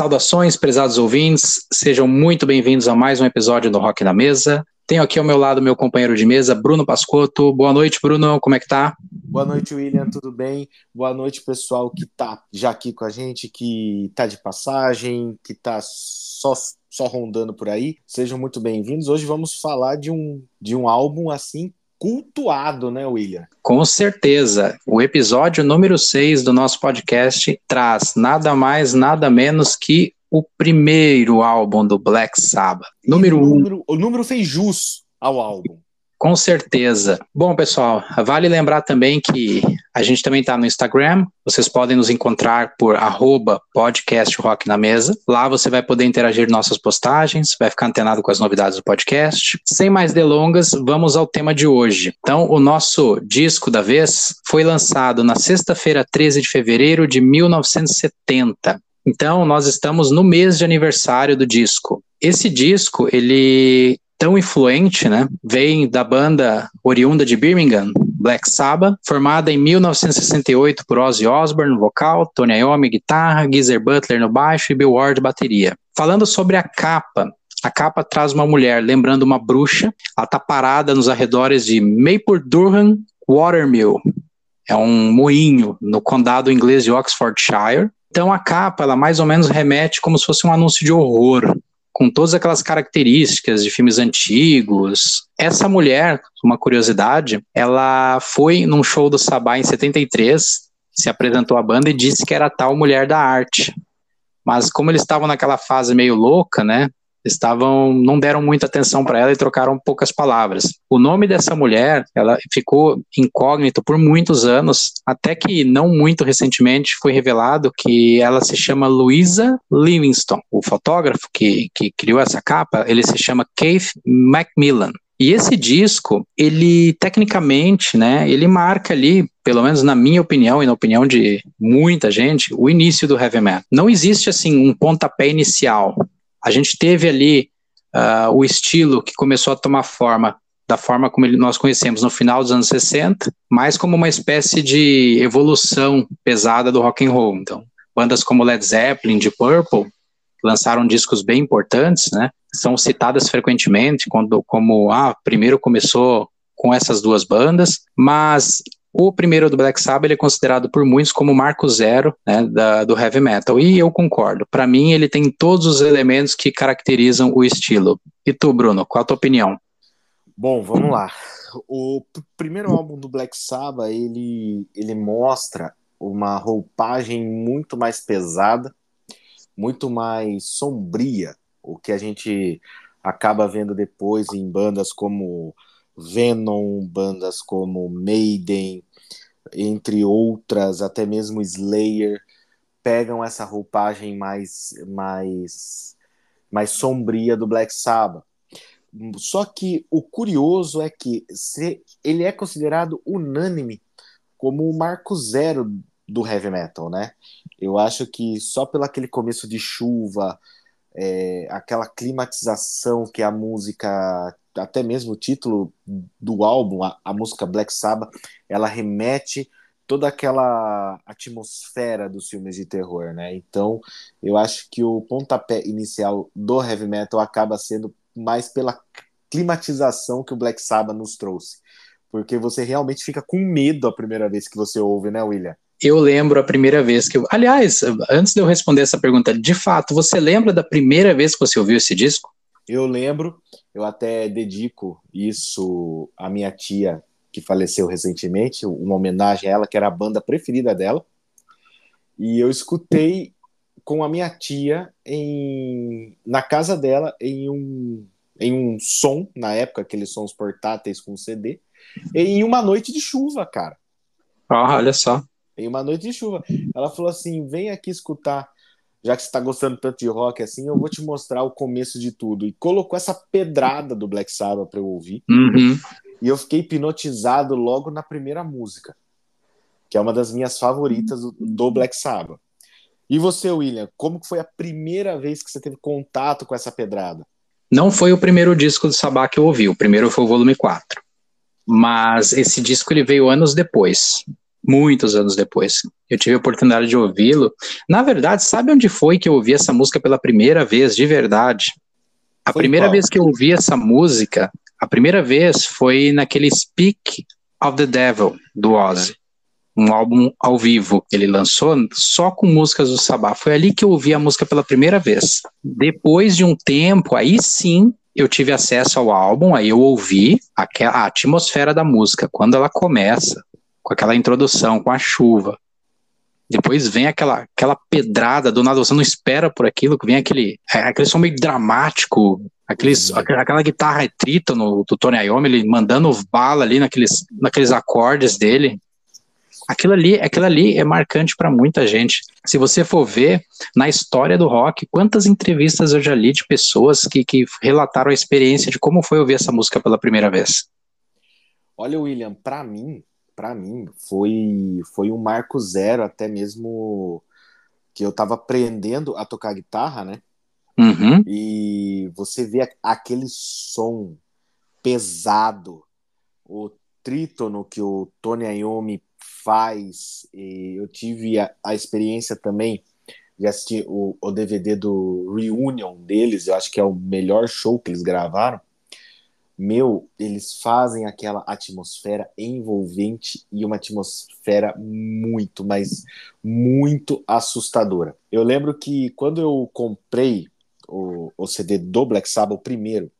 Saudações, prezados ouvintes, sejam muito bem-vindos a mais um episódio do Rock na Mesa. Tenho aqui ao meu lado meu companheiro de mesa, Bruno Pascotto. Boa noite, Bruno, como é que tá? Boa noite, William, tudo bem? Boa noite, pessoal que tá já aqui com a gente, que tá de passagem, que tá só, só rondando por aí. Sejam muito bem-vindos. Hoje vamos falar de um, de um álbum assim cultuado, né, William? Com certeza. O episódio número 6 do nosso podcast traz nada mais, nada menos que o primeiro álbum do Black Sabbath. Número 1. Um. O número fez jus ao álbum. Com certeza. Bom, pessoal, vale lembrar também que a gente também está no Instagram. Vocês podem nos encontrar por arroba Mesa. Lá você vai poder interagir nossas postagens, vai ficar antenado com as novidades do podcast. Sem mais delongas, vamos ao tema de hoje. Então, o nosso disco da vez foi lançado na sexta-feira, 13 de fevereiro de 1970. Então, nós estamos no mês de aniversário do disco. Esse disco, ele tão influente, né? Vem da banda oriunda de Birmingham, Black Sabbath, formada em 1968 por Ozzy Osbourne no vocal, Tony Iommi guitarra, Geezer Butler no baixo e Bill Ward bateria. Falando sobre a capa, a capa traz uma mulher lembrando uma bruxa. Ela está parada nos arredores de Maple Durham Watermill. É um moinho no condado inglês de Oxfordshire. Então a capa, ela mais ou menos remete como se fosse um anúncio de horror com todas aquelas características de filmes antigos. Essa mulher, uma curiosidade, ela foi num show do Sabá em 73, se apresentou à banda e disse que era tal mulher da arte. Mas como eles estavam naquela fase meio louca, né? Estavam não deram muita atenção para ela e trocaram poucas palavras. O nome dessa mulher, ela ficou incógnito por muitos anos, até que não muito recentemente foi revelado que ela se chama Louisa Livingston. O fotógrafo que, que criou essa capa, ele se chama Keith Macmillan. E esse disco, ele tecnicamente, né, ele marca ali, pelo menos na minha opinião e na opinião de muita gente, o início do heavy metal. Não existe assim um pontapé inicial a gente teve ali uh, o estilo que começou a tomar forma da forma como ele, nós conhecemos no final dos anos 60, mais como uma espécie de evolução pesada do rock and roll. Então, bandas como Led Zeppelin, de Purple, lançaram discos bem importantes, né? São citadas frequentemente quando, como ah, primeiro começou com essas duas bandas, mas o primeiro do Black Sabbath é considerado por muitos como o marco zero né, da, do heavy metal, e eu concordo. Para mim, ele tem todos os elementos que caracterizam o estilo. E tu, Bruno, qual a tua opinião? Bom, vamos lá. O primeiro álbum do Black Sabbath, ele, ele mostra uma roupagem muito mais pesada, muito mais sombria, o que a gente acaba vendo depois em bandas como Venom, bandas como Maiden, entre outras, até mesmo Slayer, pegam essa roupagem mais, mais, mais sombria do Black Sabbath. Só que o curioso é que se, ele é considerado unânime como o marco zero do heavy metal, né? Eu acho que só pelo aquele começo de chuva, é, aquela climatização que a música até mesmo o título do álbum, a, a, música Black Sabbath, ela remete toda aquela atmosfera dos filmes de terror, né? Então, eu acho que o pontapé inicial do heavy metal acaba sendo mais pela climatização que o Black Sabbath nos trouxe. Porque você realmente fica com medo a primeira vez que você ouve, né, William? Eu lembro a primeira vez que eu. Aliás, antes de eu responder essa pergunta, de fato, você lembra da primeira vez que você ouviu esse disco? Eu lembro, eu até dedico isso à minha tia que faleceu recentemente, uma homenagem a ela, que era a banda preferida dela. E eu escutei com a minha tia em, na casa dela em um, em um som, na época, aqueles sons portáteis com CD, em uma noite de chuva, cara. Ah, olha só. Em uma noite de chuva. Ela falou assim: vem aqui escutar já que você está gostando tanto de rock assim, eu vou te mostrar o começo de tudo. E colocou essa pedrada do Black Sabbath para eu ouvir. Uhum. E eu fiquei hipnotizado logo na primeira música, que é uma das minhas favoritas do Black Sabbath. E você, William, como que foi a primeira vez que você teve contato com essa pedrada? Não foi o primeiro disco do Sabá que eu ouvi, o primeiro foi o volume 4. Mas esse disco ele veio anos depois muitos anos depois. Eu tive a oportunidade de ouvi-lo. Na verdade, sabe onde foi que eu ouvi essa música pela primeira vez, de verdade? A foi primeira qual? vez que eu ouvi essa música, a primeira vez foi naquele Speak of the Devil, do Ozzy. Um álbum ao vivo que ele lançou só com músicas do Sabá. Foi ali que eu ouvi a música pela primeira vez. Depois de um tempo, aí sim eu tive acesso ao álbum, aí eu ouvi a, a atmosfera da música, quando ela começa, com aquela introdução, com a chuva. Depois vem aquela, aquela pedrada, do nada você não espera por aquilo, que vem aquele, é, aquele som meio dramático, aqueles, aquela guitarra trítono do Tony Iommi, ele mandando bala ali naqueles, naqueles acordes dele. Aquilo ali, aquilo ali é marcante para muita gente. Se você for ver na história do rock, quantas entrevistas eu já li de pessoas que, que relataram a experiência de como foi ouvir essa música pela primeira vez. Olha, William, para mim, para mim foi foi um marco zero até mesmo que eu tava aprendendo a tocar guitarra, né? Uhum. E você vê aquele som pesado, o trítono que o Tony Iommi faz. eu tive a, a, experiência também de assistir o, o DVD do Reunion deles, eu acho que é o melhor show que eles gravaram meu, eles fazem aquela atmosfera envolvente e uma atmosfera muito, mas muito assustadora. Eu lembro que quando eu comprei o, o CD do Black Sabbath, o primeiro,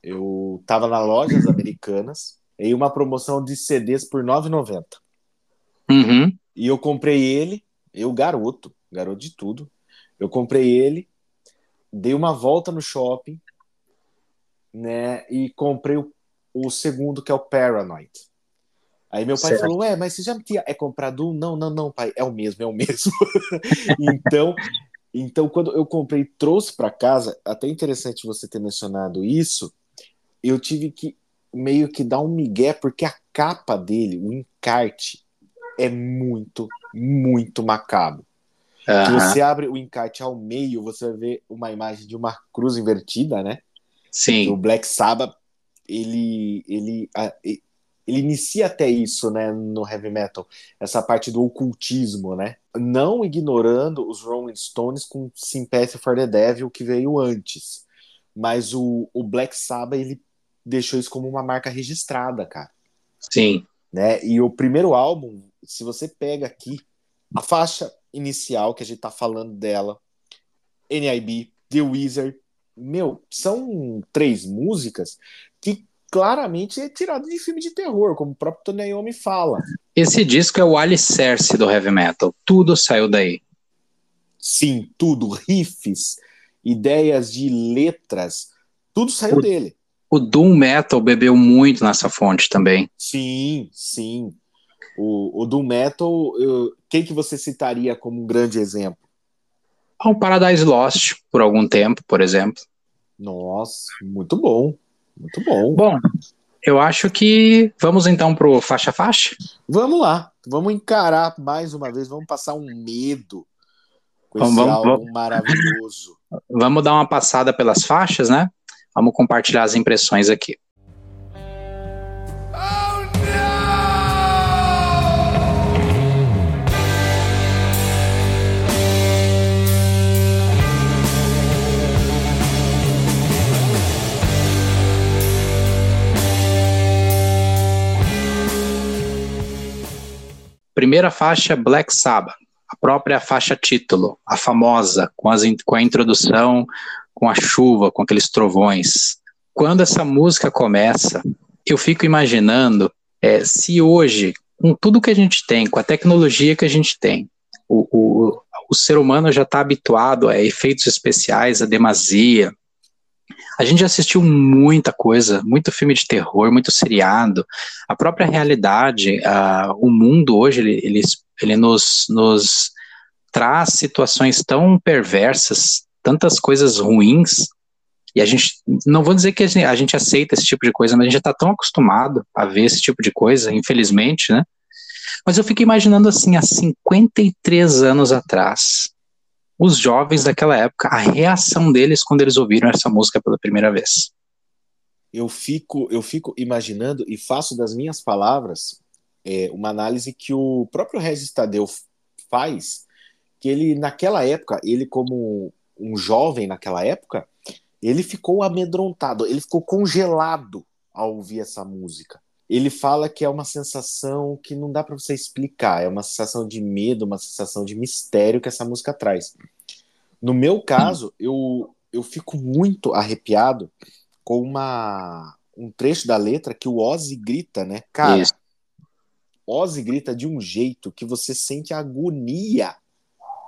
eu tava nas lojas americanas em uma promoção de CDs por R$ 9,90. Uhum. E eu comprei ele, eu garoto, garoto de tudo, eu comprei ele, dei uma volta no shopping, né? E comprei o, o segundo, que é o Paranoid. Aí meu pai certo. falou, ué, mas você já tinha é comprado um? Não, não, não, pai, é o mesmo, é o mesmo. então, então quando eu comprei e trouxe para casa, até interessante você ter mencionado isso, eu tive que meio que dar um migué, porque a capa dele, o encarte, é muito, muito macabro. Uhum. Se você abre o encarte ao meio, você vai ver uma imagem de uma cruz invertida, né? Sim. O Black Sabbath, ele, ele, ele inicia até isso, né, no heavy metal, essa parte do ocultismo, né? Não ignorando os Rolling Stones com Sympathy for the Devil que veio antes, mas o, o Black Sabbath ele deixou isso como uma marca registrada, cara. Sim. Né? E o primeiro álbum, se você pega aqui a faixa inicial que a gente tá falando dela, NIB, The Wizard, meu, são três músicas que claramente é tirado de filme de terror, como o próprio Tony Iommi fala. Esse disco é o alicerce do heavy metal, tudo saiu daí. Sim, tudo, riffs, ideias de letras, tudo saiu o, dele. O Doom Metal bebeu muito nessa fonte também. Sim, sim. O, o Doom Metal, eu, quem que você citaria como um grande exemplo? Ao Paradise Lost por algum tempo, por exemplo. Nossa, muito bom. Muito bom. Bom, eu acho que vamos então pro faixa faixa. Vamos lá, vamos encarar mais uma vez, vamos passar um medo com vamos, esse álbum vamos, maravilhoso. Vamos dar uma passada pelas faixas, né? Vamos compartilhar as impressões aqui. Primeira faixa, Black Sabbath, a própria faixa título, a famosa, com, as, com a introdução, com a chuva, com aqueles trovões. Quando essa música começa, eu fico imaginando é, se hoje, com tudo que a gente tem, com a tecnologia que a gente tem, o, o, o ser humano já está habituado a efeitos especiais, a demasia, a gente já assistiu muita coisa, muito filme de terror, muito seriado. A própria realidade, uh, o mundo hoje, ele, ele, ele nos, nos traz situações tão perversas, tantas coisas ruins, e a gente, não vou dizer que a gente, a gente aceita esse tipo de coisa, mas a gente já está tão acostumado a ver esse tipo de coisa, infelizmente, né? Mas eu fico imaginando assim, há 53 anos atrás, os jovens daquela época, a reação deles quando eles ouviram essa música pela primeira vez. Eu fico, eu fico imaginando e faço das minhas palavras é, uma análise que o próprio Regis Tadeu faz, que ele, naquela época, ele como um jovem naquela época, ele ficou amedrontado, ele ficou congelado ao ouvir essa música. Ele fala que é uma sensação que não dá para você explicar, é uma sensação de medo, uma sensação de mistério que essa música traz. No meu caso, eu, eu fico muito arrepiado com uma, um trecho da letra que o Ozzy grita, né? Cara, Isso. Ozzy grita de um jeito que você sente agonia.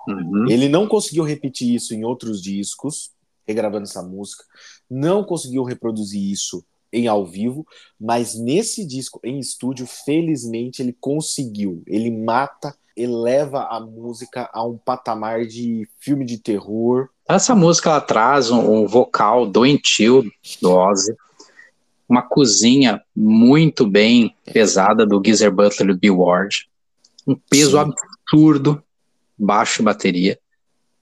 Uhum. Ele não conseguiu repetir isso em outros discos, regravando essa música, não conseguiu reproduzir isso em ao vivo, mas nesse disco em estúdio, felizmente ele conseguiu. Ele mata, eleva a música a um patamar de filme de terror. Essa música ela traz um, um vocal doentio do Ozzy, uma cozinha muito bem pesada do Geezer Butler e Bill Ward, um peso Sim. absurdo, baixo bateria,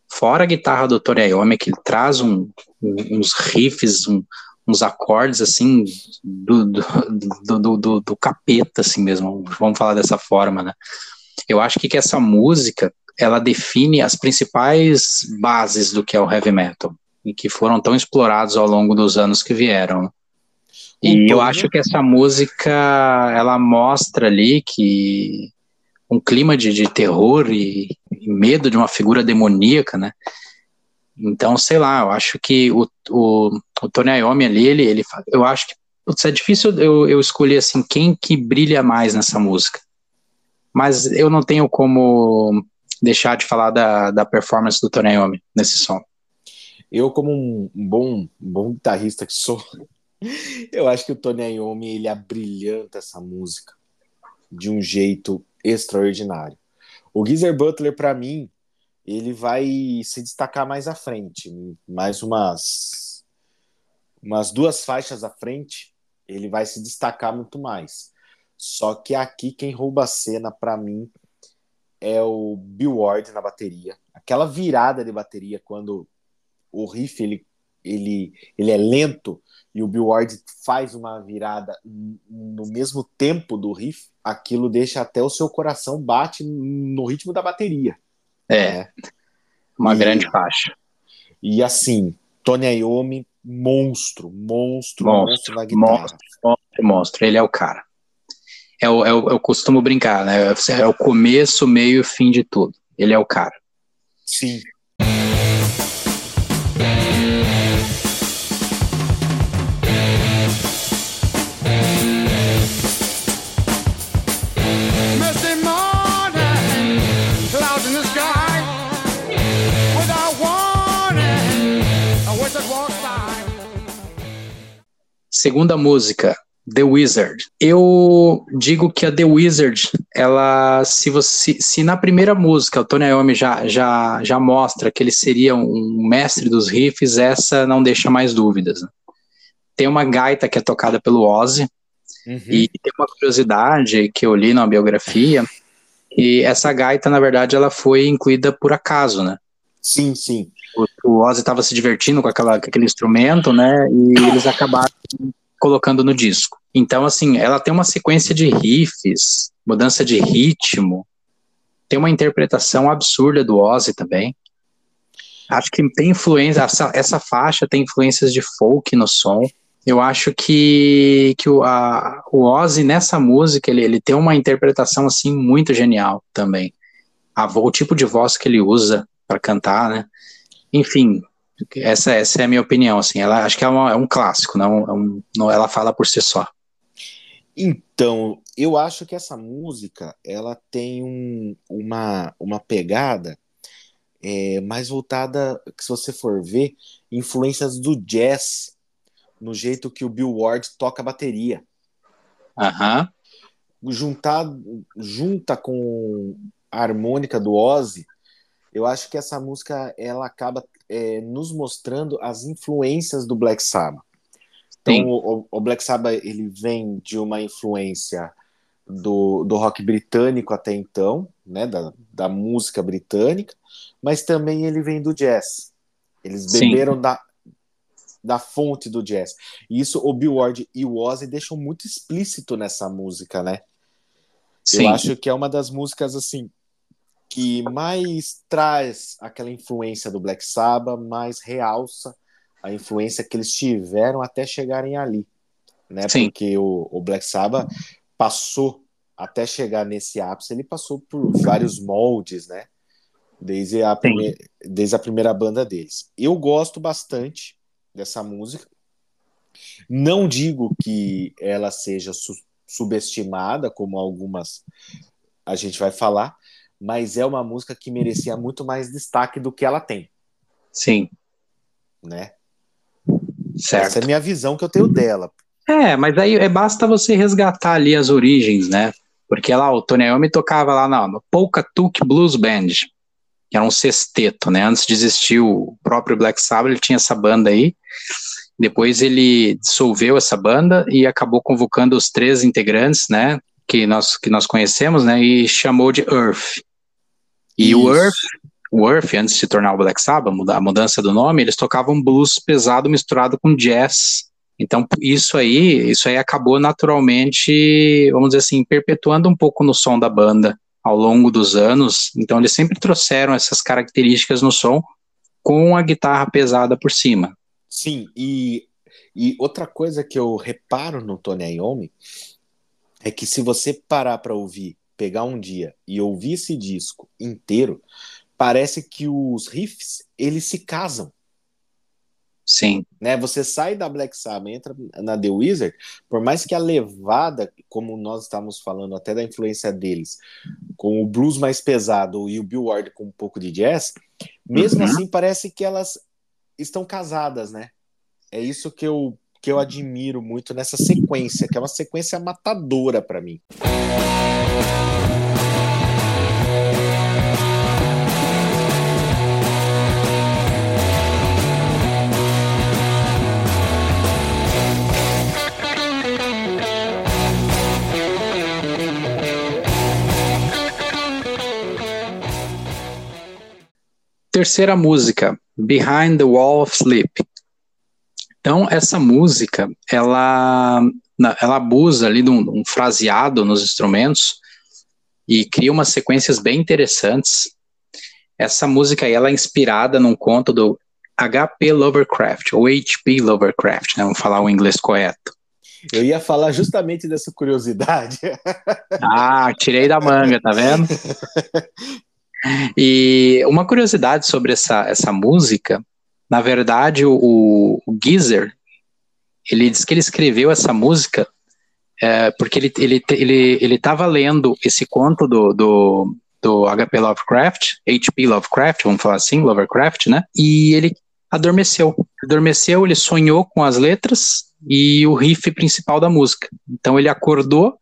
fora a guitarra do Tony Iommi, que ele traz um, um, uns riffs, um, uns acordes assim do do, do, do, do, capeta assim mesmo, vamos falar dessa forma, né? Eu acho que, que essa música ela define as principais bases do que é o heavy metal e que foram tão explorados ao longo dos anos que vieram. E eu acho que essa música ela mostra ali que um clima de, de terror e, e medo de uma figura demoníaca, né? Então, sei lá, eu acho que o, o, o Tony Iommi ali, ele, ele, eu acho que putz, é difícil eu, eu escolher assim quem que brilha mais nessa música. Mas eu não tenho como deixar de falar da, da performance do Tony Iommi nesse som. Eu, como um bom, um bom guitarrista que sou, eu acho que o Tony Iommi ele abrilhanta essa música de um jeito extraordinário. O Geezer Butler, para mim, ele vai se destacar mais à frente, mais umas, umas duas faixas à frente, ele vai se destacar muito mais. Só que aqui quem rouba a cena para mim é o Bill Ward na bateria. Aquela virada de bateria quando o riff ele, ele, ele é lento e o Bill Ward faz uma virada no mesmo tempo do riff, aquilo deixa até o seu coração bate no ritmo da bateria. É. Né? Uma e, grande faixa. E assim, Tony Iommi, monstro, monstro, monstro, monstro na guitarra. Monstro, monstro, monstro. Ele é o cara. É o, é o, eu costumo brincar, né? É o começo, meio e fim de tudo. Ele é o cara. Sim. Segunda música, The Wizard. Eu digo que a The Wizard, ela, se você, se na primeira música o Tony Iommi já, já, já mostra que ele seria um mestre dos riffs, essa não deixa mais dúvidas. Né? Tem uma gaita que é tocada pelo Ozzy, uhum. e tem uma curiosidade que eu li na biografia, e essa gaita, na verdade, ela foi incluída por acaso, né? Sim, sim o Ozzy estava se divertindo com, aquela, com aquele instrumento, né? E eles acabaram colocando no disco. Então, assim, ela tem uma sequência de riffs, mudança de ritmo, tem uma interpretação absurda do Ozzy também. Acho que tem influência, essa, essa faixa tem influências de folk no som. Eu acho que, que o, a, o Ozzy nessa música, ele, ele tem uma interpretação, assim, muito genial também. A, o tipo de voz que ele usa para cantar, né? Enfim, essa, essa é a minha opinião, assim, ela acho que é, uma, é um clássico, não, é um, não, ela fala por si só. Então, eu acho que essa música, ela tem um, uma, uma pegada é, mais voltada, que se você for ver, influências do jazz, no jeito que o Bill Ward toca a bateria. Aham. Juntar, junta com a harmônica do Ozzy, eu acho que essa música ela acaba é, nos mostrando as influências do Black Sabbath. Então, o, o, Black Sabbath ele vem de uma influência do, do rock britânico até então, né, da, da música britânica, mas também ele vem do jazz. Eles beberam da, da fonte do jazz. E isso o Bill Ward e o Ozzy deixam muito explícito nessa música, né? Sim. Eu acho que é uma das músicas assim que mais traz aquela influência do Black Sabbath, mais realça a influência que eles tiveram até chegarem ali, né? Sim. Porque o, o Black Sabbath passou até chegar nesse ápice, ele passou por vários moldes, né? Desde a, prime... desde a primeira banda deles. Eu gosto bastante dessa música. Não digo que ela seja su subestimada, como algumas a gente vai falar, mas é uma música que merecia muito mais destaque do que ela tem. Sim. Né? Certo. Essa é a minha visão que eu tenho dela. É, mas aí é, basta você resgatar ali as origens, né? Porque lá o Tony Iommi tocava lá no Polka Tuk Blues Band, que era um sexteto, né? Antes de existir o próprio Black Sabbath, ele tinha essa banda aí. Depois ele dissolveu essa banda e acabou convocando os três integrantes, né? Que nós, que nós conhecemos, né? E chamou de Earth. E Isso. o Earth, o Earth, antes de se tornar o Black Sabbath, a mudança do nome, eles tocavam blues pesado misturado com jazz. Então, isso aí, isso aí acabou naturalmente, vamos dizer assim, perpetuando um pouco no som da banda ao longo dos anos. Então, eles sempre trouxeram essas características no som com a guitarra pesada por cima. Sim, e, e outra coisa que eu reparo no Tony Iommi é que se você parar para ouvir, pegar um dia e ouvir esse disco inteiro, parece que os riffs eles se casam. Sim. Né? Você sai da Black Sabbath, entra na The Wizard, por mais que a levada, como nós estamos falando até da influência deles, com o blues mais pesado e o Bill Ward com um pouco de jazz, mesmo uhum. assim parece que elas estão casadas, né? É isso que eu que eu admiro muito nessa sequência, que é uma sequência matadora para mim. Terceira música, Behind the Wall of Sleep. Então, essa música, ela, ela abusa ali de um, um fraseado nos instrumentos e cria umas sequências bem interessantes. Essa música aí, ela é inspirada num conto do H.P. Lovecraft, ou H.P. Lovecraft, né? Vamos falar o inglês correto. Eu ia falar justamente dessa curiosidade. Ah, tirei da manga, tá vendo? E uma curiosidade sobre essa, essa música, na verdade, o, o Geezer, ele diz que ele escreveu essa música é, porque ele ele ele ele estava lendo esse conto do, do, do H.P. Lovecraft, H.P. Lovecraft, vamos falar assim, Lovecraft, né? E ele adormeceu. Adormeceu, ele sonhou com as letras e o riff principal da música. Então ele acordou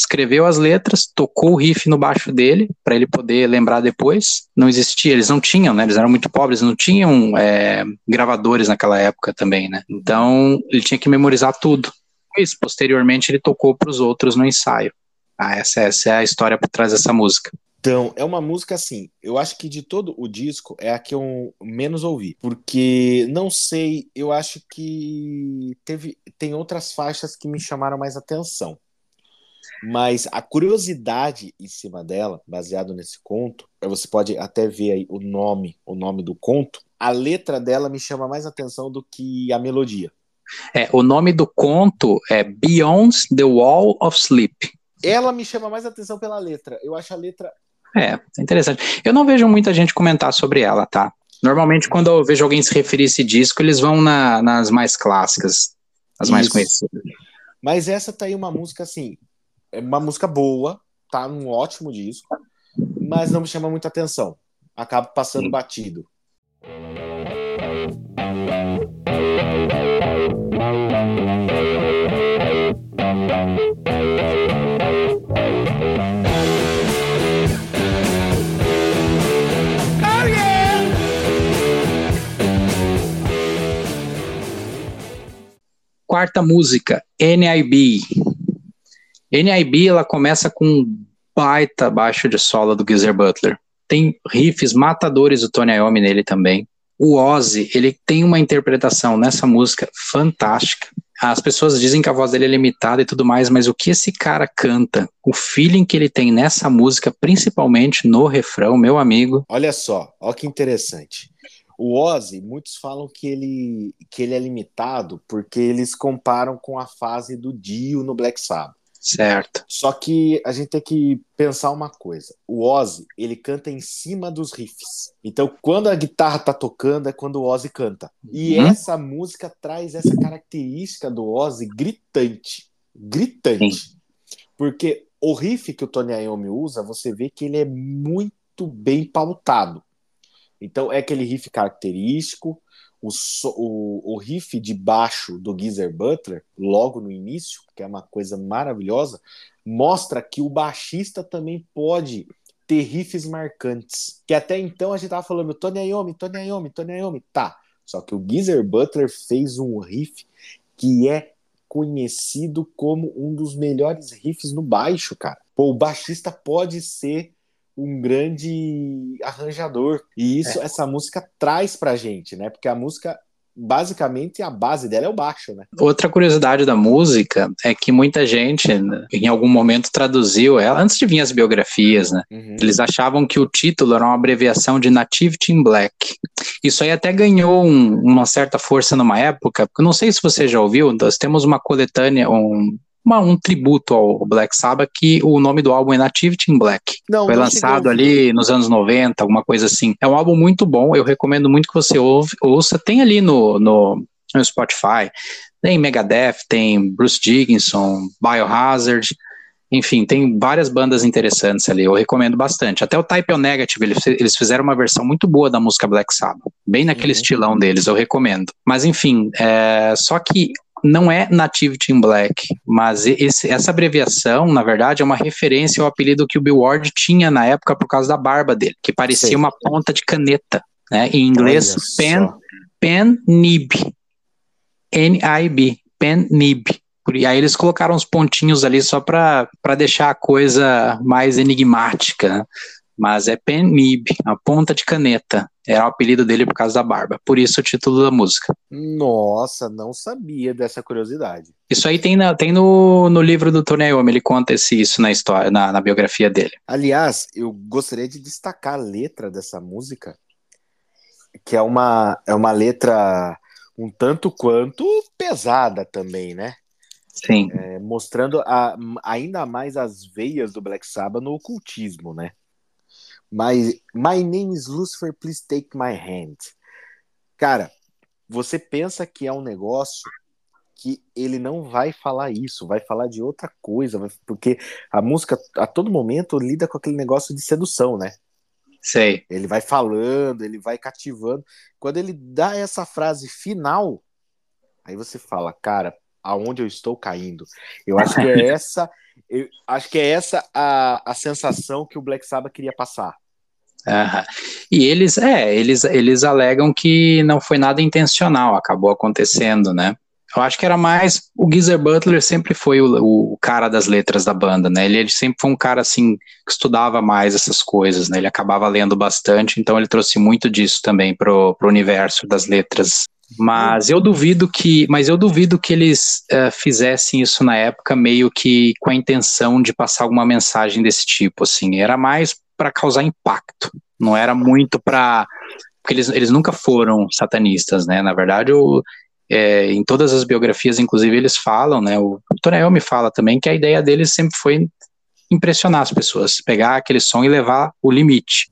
escreveu as letras, tocou o riff no baixo dele para ele poder lembrar depois. Não existia, eles não tinham, né? Eles eram muito pobres, não tinham é, gravadores naquela época também, né? Então ele tinha que memorizar tudo. E posteriormente ele tocou para os outros no ensaio. Ah, essa, essa é a história por trás dessa música. Então, é uma música assim, eu acho que de todo o disco é a que eu menos ouvi, porque não sei, eu acho que teve tem outras faixas que me chamaram mais atenção. Mas a curiosidade em cima dela, baseado nesse conto, você pode até ver aí o nome, o nome do conto. A letra dela me chama mais atenção do que a melodia. É, o nome do conto é Beyond the Wall of Sleep. Ela me chama mais atenção pela letra. Eu acho a letra. É, é interessante. Eu não vejo muita gente comentar sobre ela, tá? Normalmente, quando eu vejo alguém se referir a esse disco, eles vão na, nas mais clássicas, as Isso. mais conhecidas. Mas essa tá aí uma música assim, é uma música boa, tá num ótimo disco, mas não me chama muita atenção. Acaba passando Sim. batido. Quarta música, NIB, NIB ela começa com um baita baixo de sola do Geezer Butler. Tem riffs matadores do Tony Iommi nele também. O Ozzy, ele tem uma interpretação nessa música fantástica. as pessoas dizem que a voz dele é limitada e tudo mais, mas o que esse cara canta, o feeling que ele tem nessa música, principalmente no refrão, meu amigo. Olha só, olha que interessante. O Ozzy, muitos falam que ele, que ele é limitado porque eles comparam com a fase do Dio no Black Sabbath. Certo. Só que a gente tem que pensar uma coisa. O Ozzy, ele canta em cima dos riffs. Então, quando a guitarra tá tocando, é quando o Ozzy canta. E hum? essa música traz essa característica do Ozzy gritante. Gritante. Sim. Porque o riff que o Tony Iommi usa, você vê que ele é muito bem pautado. Então, é aquele riff característico, o, o, o riff de baixo do Geezer Butler, logo no início, que é uma coisa maravilhosa, mostra que o baixista também pode ter riffs marcantes. Que até então a gente tava falando Tony Iommi, Tony Iommi, Tony Iommi, tá. Só que o Geezer Butler fez um riff que é conhecido como um dos melhores riffs no baixo, cara. Pô, o baixista pode ser um grande arranjador. E isso, é. essa música traz pra gente, né? Porque a música basicamente a base dela é o baixo, né? Outra curiosidade da música é que muita gente, em algum momento, traduziu ela, antes de vir as biografias, né? Uhum. Eles achavam que o título era uma abreviação de Nativity in Black. Isso aí até ganhou um, uma certa força numa época, porque não sei se você já ouviu, nós temos uma coletânea, um, uma, um tributo ao Black Sabbath, que o nome do álbum é Nativity in Black. Não, Foi não lançado ali nos anos 90, alguma coisa assim. É um álbum muito bom, eu recomendo muito que você ouve, ouça. Tem ali no, no, no Spotify, tem Megadeth, tem Bruce Dickinson, Biohazard, enfim, tem várias bandas interessantes ali, eu recomendo bastante. Até o Type O Negative, eles fizeram uma versão muito boa da música Black Sabbath, bem naquele uhum. estilão deles, eu recomendo. Mas enfim, é, só que não é Nativity in Black, mas esse, essa abreviação, na verdade, é uma referência ao apelido que o Bill Ward tinha na época por causa da barba dele, que parecia Sei. uma ponta de caneta, né? Em inglês, pen, pen nib, N-I-B, pen nib. E aí eles colocaram uns pontinhos ali só para deixar a coisa mais enigmática. Né? Mas é Pen Nib, a ponta de caneta. Era o apelido dele por causa da barba. Por isso o título da música. Nossa, não sabia dessa curiosidade. Isso aí tem, na, tem no, no livro do Tony Iommi, ele conta esse, isso na história, na, na biografia dele. Aliás, eu gostaria de destacar a letra dessa música, que é uma, é uma letra um tanto quanto pesada também, né? Sim. É, mostrando a, ainda mais as veias do Black Sabbath no ocultismo, né? My, my name is Lucifer, please take my hand. Cara, você pensa que é um negócio que ele não vai falar isso, vai falar de outra coisa, porque a música a todo momento lida com aquele negócio de sedução, né? Sei. Ele vai falando, ele vai cativando. Quando ele dá essa frase final, aí você fala, cara, aonde eu estou caindo? Eu acho que é essa, eu acho que é essa a, a sensação que o Black Sabbath queria passar. Uhum. E eles, é, eles, eles alegam que não foi nada intencional, acabou acontecendo, né? Eu acho que era mais. O Geezer Butler sempre foi o, o cara das letras da banda, né? Ele, ele, sempre foi um cara assim que estudava mais essas coisas, né? Ele acabava lendo bastante, então ele trouxe muito disso também pro, pro universo das letras. Mas eu duvido que, mas eu duvido que eles uh, fizessem isso na época meio que com a intenção de passar alguma mensagem desse tipo, assim. Era mais para causar impacto, não era muito para. Porque eles, eles nunca foram satanistas, né? Na verdade, o, é, em todas as biografias, inclusive, eles falam, né? O Tonel me fala também que a ideia deles sempre foi impressionar as pessoas, pegar aquele som e levar o limite.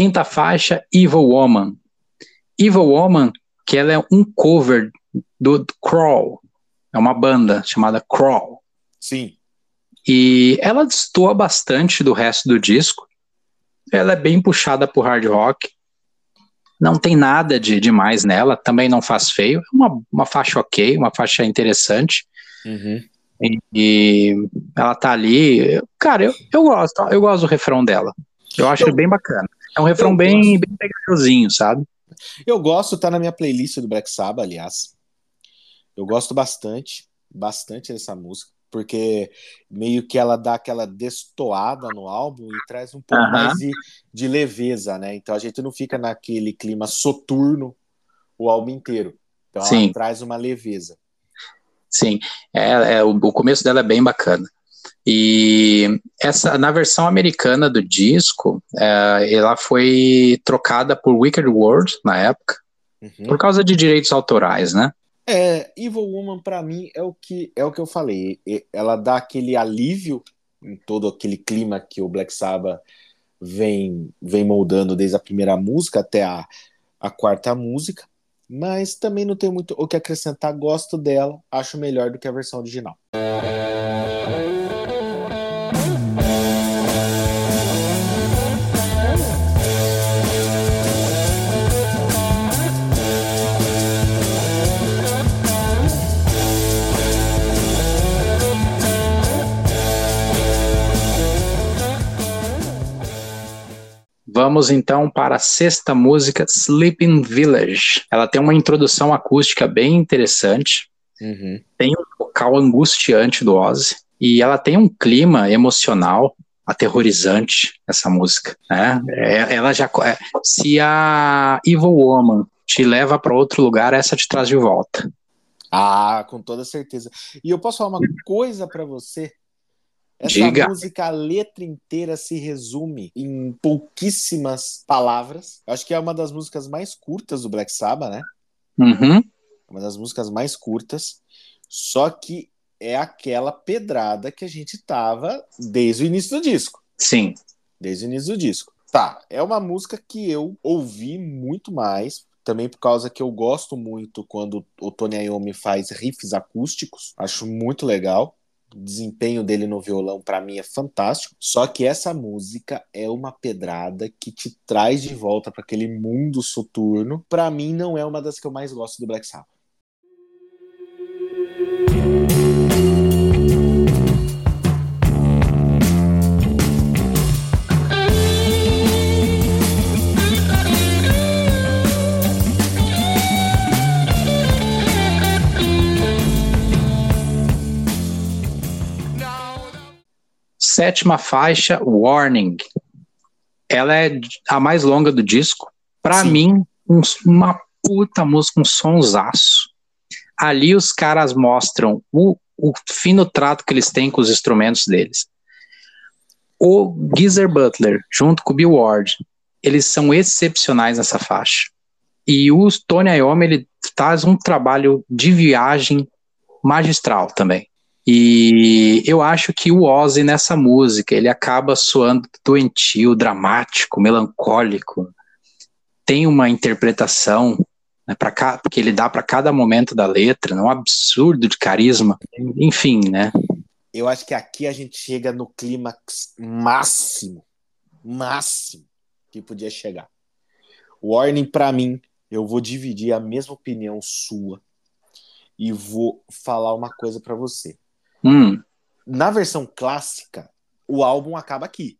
Quinta faixa, Evil Woman. Evil Woman, que ela é um cover do, do Crawl. É uma banda chamada Crawl. Sim. E ela destoa bastante do resto do disco. Ela é bem puxada por hard rock. Não tem nada de demais nela, também não faz feio. É uma, uma faixa ok, uma faixa interessante. Uhum. E, e, ela tá ali. Cara, eu, eu gosto, eu gosto do refrão dela. Eu acho eu, bem bacana. É um refrão bem, bem pegajosinho, sabe? Eu gosto, tá na minha playlist do Black Sabbath, aliás. Eu gosto bastante, bastante dessa música, porque meio que ela dá aquela destoada no álbum e traz um pouco mais de, de leveza, né? Então a gente não fica naquele clima soturno o álbum inteiro. Então Sim. ela traz uma leveza. Sim, é, é, o, o começo dela é bem bacana. E essa na versão americana do disco, é, ela foi trocada por Wicked World na época, Uhum. por causa de direitos autorais, né? É, Evil Woman pra mim é o que é o que eu falei. Ela dá aquele alívio em todo aquele clima que o Black Sabbath vem vem moldando desde a primeira música até a, a quarta música, mas também não tem muito o que acrescentar. Gosto dela, acho melhor do que a versão original. Vamos então para a sexta música, Sleeping Village. Ela tem uma introdução acústica bem interessante, Uhum. tem um vocal angustiante do Ozzy e ela tem um clima emocional aterrorizante essa música, né? É, ela já é, se a Evil Woman te leva para outro lugar, essa te traz de volta. Ah, com toda certeza. E eu posso falar uma coisa pra você? Essa Diga. música, a letra inteira se resume em pouquíssimas palavras. Eu acho que é uma das músicas mais curtas do Black Sabbath, né? Uhum. Uma das músicas mais curtas. Só que é aquela pedrada que a gente tava desde o início do disco. Sim, Desde o início do disco. Tá, é uma música que eu ouvi muito mais, também por causa que eu gosto muito quando o Tony Iommi faz riffs acústicos, acho muito legal. Desempenho dele no violão para mim é fantástico. Só que essa música é uma pedrada que te traz de volta para aquele mundo soturno. Para mim não é uma das que eu mais gosto do Black Sabbath. Sétima faixa, Warning. Ela é a mais longa do disco. Para mim, um- uma puta música, um sonsaço. Ali os caras mostram o, o fino trato que eles têm com os instrumentos deles. O Geezer Butler, junto com o Bill Ward, eles são excepcionais nessa faixa. E o Tony Iommi, ele faz um trabalho de viagem magistral também. E eu acho que o Ozzy nessa música, ele acaba soando doentio, dramático, melancólico. Tem uma interpretação né, para que ele dá para cada momento da letra, né, um absurdo de carisma. Enfim, né? Eu acho que aqui a gente chega no clímax máximo, máximo que podia chegar. Warning para mim, eu vou dividir a mesma opinião sua e vou falar uma coisa para você. Hum, Na versão clássica, o álbum acaba aqui,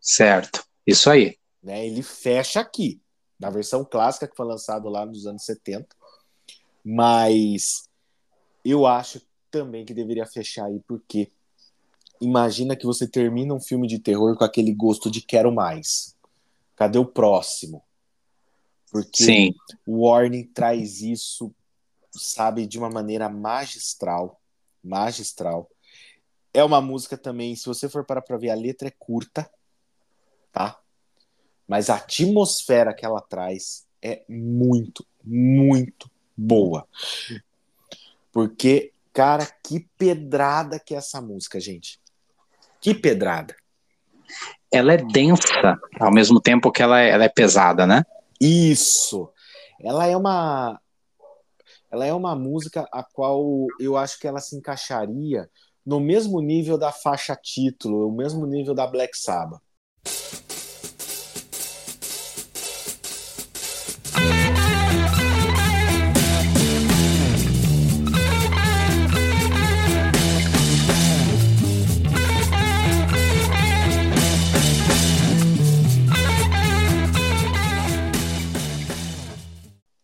certo. Isso aí. né? Ele fecha aqui, na versão clássica que foi lançado lá nos anos 70. Mas eu acho também que deveria fechar aí porque imagina que você termina um filme de terror com aquele gosto de quero mais. Cadê o próximo? Porque Sim. o Warning traz isso, sabe, de uma maneira magistral, magistral. É uma música também, se você for parar para ver a letra é curta, tá? Mas a atmosfera que ela traz é muito, muito boa. Porque, cara, que pedrada que é essa música, gente. Que pedrada. Ela é densa, ao mesmo tempo que ela é, ela é pesada, né? Isso. Ela é uma ela é uma música a qual eu acho que ela se encaixaria no mesmo nível da faixa título, o mesmo nível da Black Sabbath.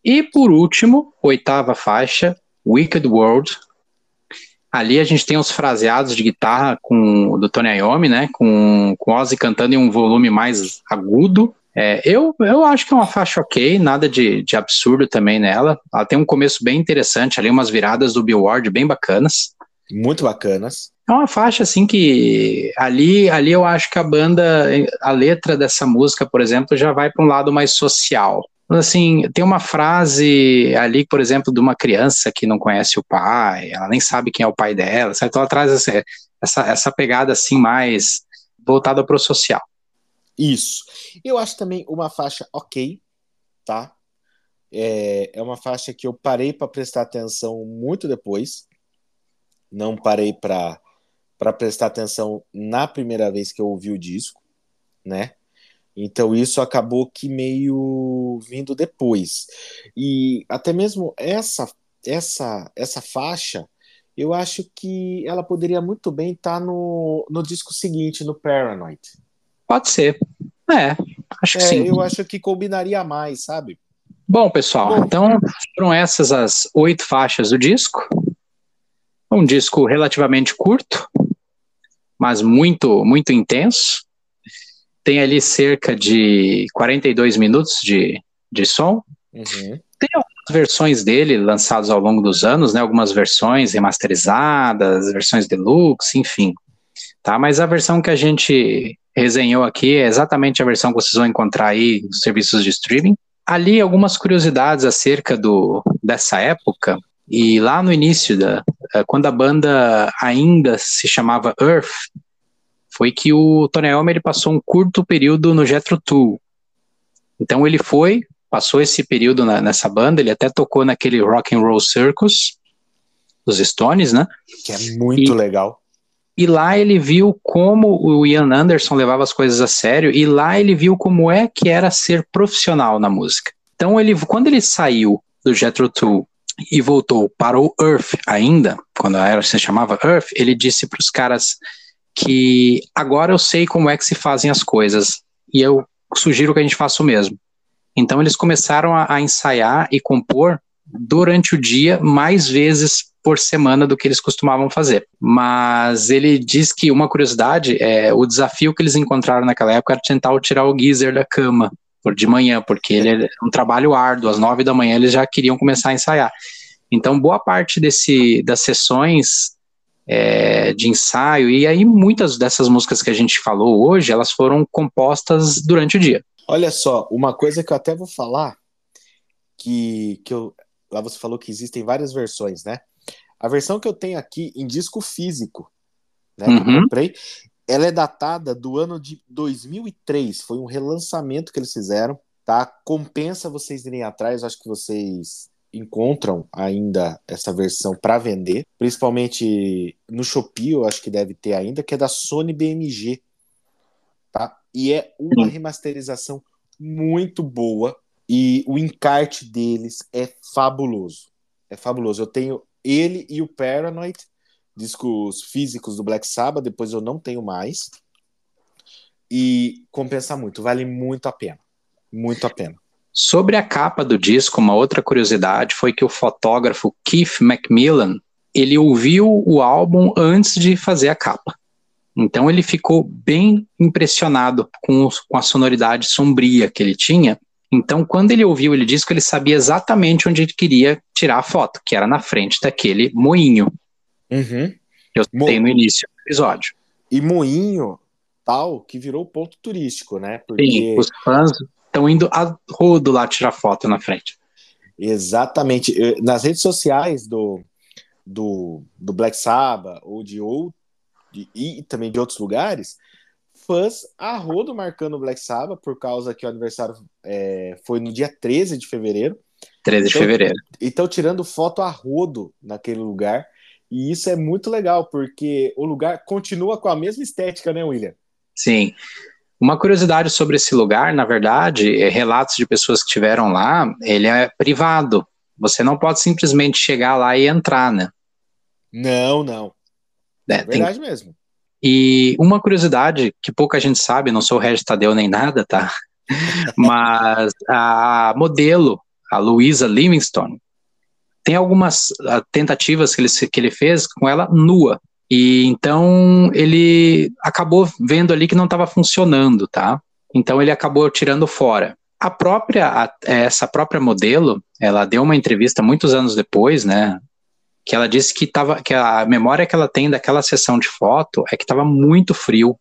E por último, oitava faixa, Wicked World. Ali a gente tem os fraseados de guitarra com, do Tony Iommi, né? Com, com Ozzy cantando em um volume mais agudo. É, eu, eu acho que é uma faixa ok, nada de, de absurdo também nela. Ela tem um começo bem interessante ali, umas viradas do Billboard bem bacanas. Muito bacanas. É uma faixa assim que ali, ali eu acho que a banda, a letra dessa música, por exemplo, já vai para um lado mais social. Assim, tem uma frase ali, por exemplo, de uma criança que não conhece o pai, ela nem sabe quem é o pai dela, certo? Então ela traz essa, essa, essa pegada assim mais voltada para o social. Isso. Eu acho também uma faixa ok, tá? É, é uma faixa que eu parei para prestar atenção muito depois. Não parei para prestar atenção na primeira vez que eu ouvi o disco, né? Então isso acabou que meio vindo depois. E até mesmo essa essa essa faixa, eu acho que ela poderia muito bem estar tá no, no disco seguinte, no Paranoid. Pode ser. É, acho que é, sim. Eu acho que combinaria mais, sabe? Bom, pessoal, Bom, então foram essas as oito faixas do disco. Um disco relativamente curto, mas muito, muito intenso tem ali cerca de 42 minutos de, de som. Uhum. Tem algumas versões dele lançadas ao longo dos anos, né? Algumas versões remasterizadas, versões deluxe, enfim. Tá? Mas a versão que a gente resenhou aqui é exatamente a versão que vocês vão encontrar aí nos serviços de streaming. Ali algumas curiosidades acerca do, dessa época. E lá no início, da, eh, quando a banda ainda se chamava Earth, foi que o Tony Iommi ele passou um curto período no Jethro Tull. Então ele foi, passou esse período na, nessa banda, ele até tocou naquele Rock and Roll Circus dos Stones, né? Que é muito e, legal. E lá ele viu como o Ian Anderson levava as coisas a sério e lá ele viu como é que era ser profissional na música. Então ele, quando ele saiu do Jethro Tull e voltou para o Earth ainda, quando a era se chamava Earth, ele disse para os caras que agora eu sei como é que se fazem as coisas e eu sugiro que a gente faça o mesmo. Então eles começaram a, a ensaiar e compor durante o dia mais vezes por semana do que eles costumavam fazer. Mas ele diz que uma curiosidade é o desafio que eles encontraram naquela época era tentar tirar o Geezer da cama por de manhã, porque ele é um trabalho árduo. Às nove da manhã eles já queriam começar a ensaiar. Então boa parte desse das sessões é, de ensaio, e aí muitas dessas músicas que a gente falou hoje, elas foram compostas durante o dia. Olha só, uma coisa que eu até vou falar, que, que eu, lá você falou que existem várias versões, né? A versão que eu tenho aqui em disco físico, né, uhum. que eu uhum. comprei, ela é datada do ano de 2003, foi um relançamento que eles fizeram, tá? Compensa vocês irem atrás, acho que vocês encontram ainda essa versão para vender, principalmente no Shopee, eu acho que deve ter ainda, que é da Sony BMG, tá? E é uma remasterização muito boa e o encarte deles é fabuloso. É fabuloso. Eu tenho ele e o Paranoid, discos físicos do Black Sabbath, depois eu não tenho mais. E compensa muito, vale muito a pena. Muito a pena. Sobre a capa do disco, uma outra curiosidade foi que o fotógrafo Keith Macmillan, ele ouviu o álbum antes de fazer a capa. Então ele ficou bem impressionado com, com a sonoridade sombria que ele tinha. Então, quando ele ouviu ele disco, ele sabia exatamente onde ele queria tirar a foto, que era na frente daquele moinho. Uhum. Eu Mo... no início do episódio. E moinho tal que virou ponto turístico, né? Porque... Sim, os fãs estão indo a rodo lá tirar foto na frente. Exatamente. Nas redes sociais do, do, do Black Sabbath ou de outro, e também de outros lugares, fãs a rodo marcando o Black Sabbath por causa que o aniversário é, foi no dia 13 de fevereiro. 13 de então, fevereiro. Então, tirando foto a rodo naquele lugar. E isso é muito legal, porque o lugar continua com a mesma estética, né, William? Sim. Uma curiosidade sobre esse lugar, na verdade, é relatos de pessoas que estiveram lá, ele é privado. Você não pode simplesmente chegar lá e entrar, né? Não, não. É, é verdade tem... mesmo. E uma curiosidade que pouca gente sabe, não sou o Regis Tadeu nem nada, tá? Mas a modelo a Louisa Livingstone, tem algumas uh, tentativas que ele, que ele fez com ela nua. E então ele acabou vendo ali que não estava funcionando, tá? Então ele acabou tirando fora. A própria, a, essa própria modelo, ela deu uma entrevista muitos anos depois, né? Que ela disse que, tava, que a memória que ela tem daquela sessão de foto é que estava muito frio.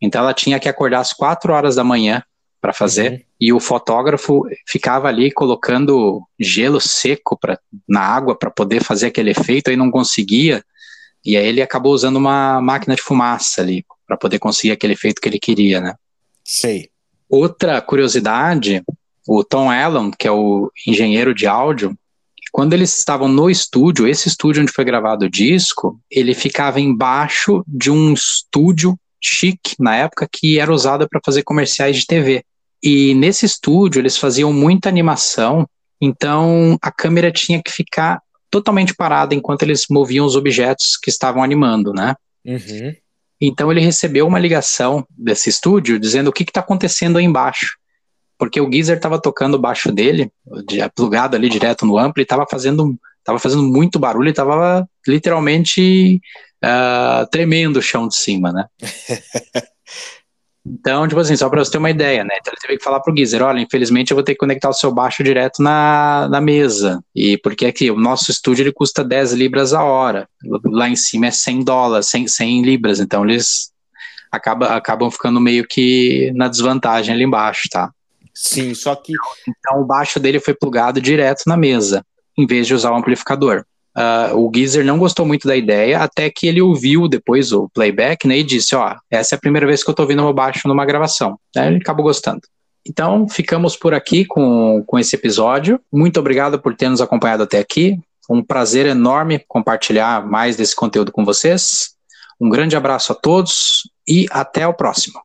Então ela tinha que acordar às quatro horas da manhã para fazer uhum. e o fotógrafo ficava ali colocando gelo seco pra, na água para poder fazer aquele efeito, aí não conseguia. E aí ele acabou usando uma máquina de fumaça ali para poder conseguir aquele efeito que ele queria, né? Sei. Outra curiosidade, o Tom Allen, que é o engenheiro de áudio, quando eles estavam no estúdio, esse estúdio onde foi gravado o disco, ele ficava embaixo de um estúdio chique na época que era usado para fazer comerciais de TV. E nesse estúdio eles faziam muita animação, então a câmera tinha que ficar totalmente parada enquanto eles moviam os objetos que estavam animando, né? Uhum. Então ele recebeu uma ligação desse estúdio dizendo o que está acontecendo aí embaixo. Porque o Geezer estava tocando o baixo dele, plugado ali direto no amplo, e estava fazendo, tava fazendo muito barulho, e estava literalmente uh, tremendo o chão de cima, né? Então, tipo assim, só para você ter uma ideia, né? Então ele teve que falar pro Geezer, olha, infelizmente eu vou ter que conectar o seu baixo direto na, na mesa. E porque aqui, o nosso estúdio ele custa 10 libras a hora. Lá em cima é 100 dólares, 100, 100 libras. Então eles acaba, acabam ficando meio que na desvantagem ali embaixo, tá? Sim, só que. Então o baixo dele foi plugado direto na mesa, em vez de usar o amplificador. Uh, o Geezer não gostou muito da ideia, até que ele ouviu depois o playback né, e disse: Ó, essa é a primeira vez que eu tô ouvindo meu baixo numa gravação. Aí ele acabou gostando. Então, ficamos por aqui com, com esse episódio. Muito obrigado por ter nos acompanhado até aqui. Um prazer enorme compartilhar mais desse conteúdo com vocês. Um grande abraço a todos e até o próximo.